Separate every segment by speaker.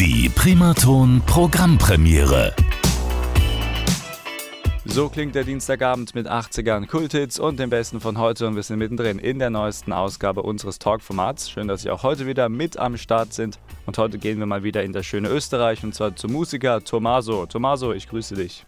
Speaker 1: Die Primaton Programmpremiere.
Speaker 2: So klingt der Dienstagabend mit 80ern Kulthits und dem Besten von heute und wir sind mittendrin in der neuesten Ausgabe unseres Talk-Formats. Schön, dass Sie auch heute wieder mit am Start sind und heute gehen wir mal wieder in das schöne Österreich und zwar zum Musiker Tomaso. Tomaso, ich grüße dich.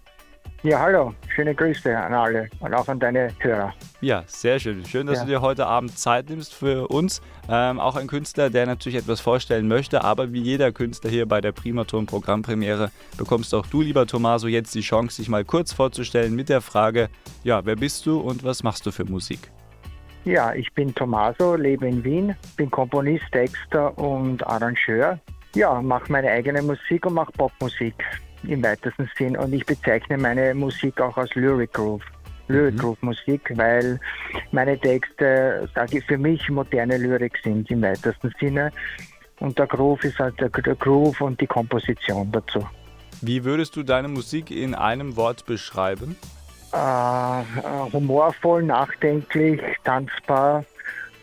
Speaker 3: Ja, hallo. Schöne Grüße an alle und auch an deine Hörer.
Speaker 2: Ja, sehr schön. Schön, dass ja. du dir heute Abend Zeit nimmst für uns. Ähm, auch ein Künstler, der natürlich etwas vorstellen möchte, aber wie jeder Künstler hier bei der Primaton Programmpremiere bekommst auch du, lieber Tomaso, jetzt die Chance, dich mal kurz vorzustellen mit der Frage, ja, wer bist du und was machst du für Musik?
Speaker 3: Ja, ich bin Tomaso, lebe in Wien, bin Komponist, Texter und Arrangeur. Ja, mache meine eigene Musik und mache Popmusik im weitesten Sinn. Und ich bezeichne meine Musik auch als Lyric Groove. Lyric mhm. Groove Musik, weil meine Texte, sage ich, für mich moderne Lyrik sind im weitesten Sinne. Und der Groove ist halt der, der Groove und die Komposition dazu.
Speaker 2: Wie würdest du deine Musik in einem Wort beschreiben?
Speaker 3: Äh humorvoll, nachdenklich, tanzbar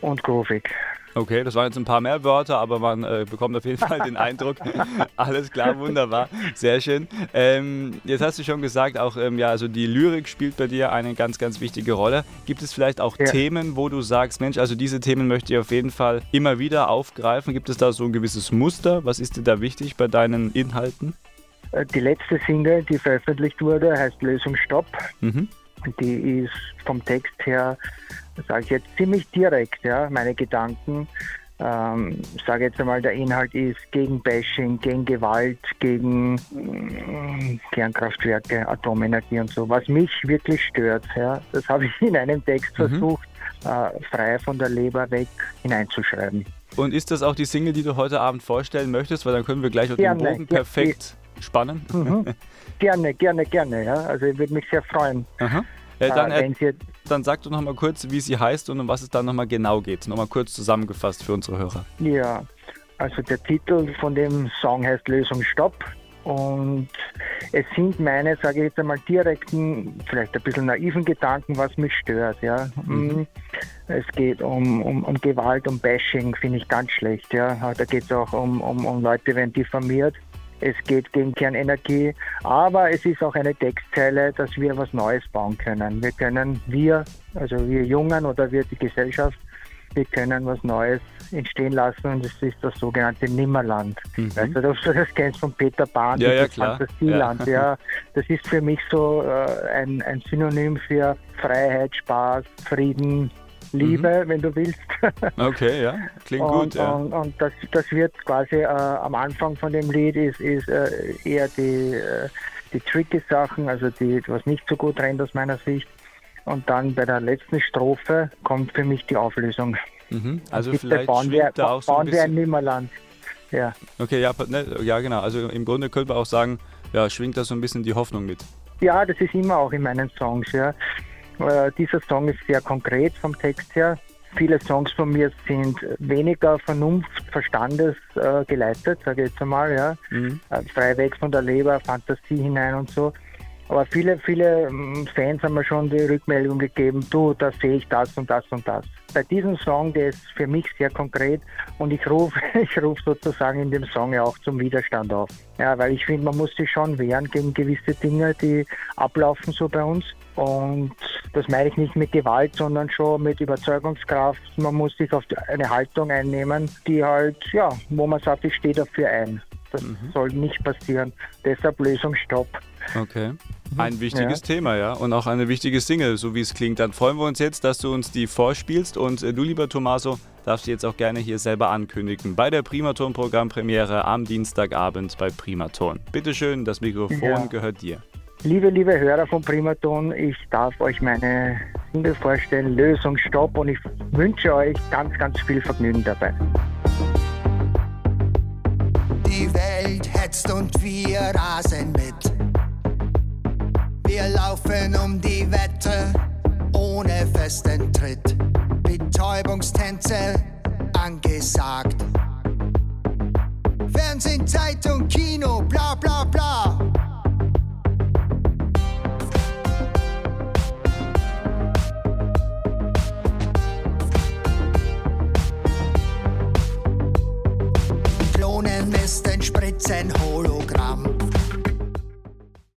Speaker 3: und groovig.
Speaker 2: Okay, das waren jetzt ein paar mehr Wörter, aber man äh, bekommt auf jeden Fall den Eindruck. Alles klar, wunderbar, sehr schön. Ähm, jetzt hast du schon gesagt, auch ähm, ja, also die Lyrik spielt bei dir eine ganz, ganz wichtige Rolle. Gibt es vielleicht auch ja. Themen, wo du sagst, Mensch, also diese Themen möchte ich auf jeden Fall immer wieder aufgreifen? Gibt es da so ein gewisses Muster? Was ist dir da wichtig bei deinen Inhalten?
Speaker 3: Äh, die letzte Single, die veröffentlicht wurde, heißt Lösung Stopp. Mhm. Die ist vom Text her sage ich jetzt ziemlich direkt, ja, meine Gedanken. Ähm, sage jetzt einmal, der Inhalt ist gegen Bashing, gegen Gewalt, gegen äh, Kernkraftwerke, Atomenergie und so, was mich wirklich stört. Ja, das habe ich in einem Text mhm. versucht, äh, frei von der Leber weg hineinzuschreiben.
Speaker 2: Und ist das auch die Single, die du heute Abend vorstellen möchtest? Weil dann können wir gleich auf den Bogen perfekt spannen.
Speaker 3: Mhm. gerne, gerne, gerne. Ja. Also ich würde mich sehr freuen.
Speaker 2: Aha. Äh, dann, äh, dann sag doch noch mal kurz, wie sie heißt und um was es dann noch mal genau geht. Noch mal kurz zusammengefasst für unsere Hörer.
Speaker 3: Ja, also der Titel von dem Song heißt Lösung Stopp. Und es sind meine, sage ich jetzt einmal, direkten, vielleicht ein bisschen naiven Gedanken, was mich stört. Ja. Mhm. Mm, es geht um, um, um Gewalt, um Bashing, finde ich ganz schlecht. Ja. Da geht es auch um, um, um Leute, werden diffamiert es geht gegen Kernenergie, aber es ist auch eine Textzeile, dass wir was Neues bauen können. Wir können, wir, also wir Jungen oder wir die Gesellschaft, wir können was Neues entstehen lassen und es ist das sogenannte Nimmerland. Mhm. Weißt du, ob du das kennst von Peter Pan,
Speaker 2: ja, ja, klar.
Speaker 3: Fantasieland. Ja. ja. das ist für mich so äh, ein, ein Synonym für Freiheit, Spaß, Frieden, Liebe, mhm. wenn du willst.
Speaker 2: Okay, ja, klingt
Speaker 3: und,
Speaker 2: gut. Ja.
Speaker 3: Und, und das, das wird quasi äh, am Anfang von dem Lied ist, ist äh, eher die, äh, die tricky Sachen, also die, was nicht so gut rennt aus meiner Sicht. Und dann bei der letzten Strophe kommt für mich die Auflösung.
Speaker 2: Mhm. Also vielleicht bauen wir, da auch so
Speaker 3: bauen ein wir ein Nimmerland. Ja.
Speaker 2: Okay, ja, ne, ja, genau. Also im Grunde könnte man auch sagen, ja, schwingt da so ein bisschen die Hoffnung mit.
Speaker 3: Ja, das ist immer auch in meinen Songs, ja. Äh, dieser Song ist sehr konkret vom Text her. Viele Songs von mir sind weniger Vernunft, Verstandes äh, geleitet, sage ich jetzt einmal, ja. Mhm. Äh, frei weg von der Leber, Fantasie hinein und so. Aber viele, viele ähm, Fans haben mir schon die Rückmeldung gegeben, du, da sehe ich das und das und das. Bei diesem Song, der ist für mich sehr konkret und ich rufe ich ruf sozusagen in dem Song ja auch zum Widerstand auf. Ja, weil ich finde, man muss sich schon wehren gegen gewisse Dinge, die ablaufen so bei uns. Und das meine ich nicht mit Gewalt, sondern schon mit Überzeugungskraft. Man muss sich auf eine Haltung einnehmen, die halt, ja, wo man sagt, ich stehe dafür ein. Das mhm. soll nicht passieren. Deshalb Lösung Stopp.
Speaker 2: Okay. Ein wichtiges ja. Thema, ja. Und auch eine wichtige Single, so wie es klingt. Dann freuen wir uns jetzt, dass du uns die vorspielst. Und äh, du, lieber Tommaso, darfst du jetzt auch gerne hier selber ankündigen. Bei der Primaton-Programmpremiere am Dienstagabend bei Primaton. Bitte schön, das Mikrofon ja. gehört dir.
Speaker 3: Liebe, liebe Hörer von Primaton, ich darf euch meine Single vorstellen, Lösung Stopp. Und ich wünsche euch ganz, ganz viel Vergnügen dabei.
Speaker 4: Die Welt hetzt und wir rasen mit. Wir laufen um die Wette ohne festen Tritt. Betäubungstänze angesagt. Fernsehen, Zeitung, Kino, bla bla bla. Drohnen ist ein Spritzen Hologramm.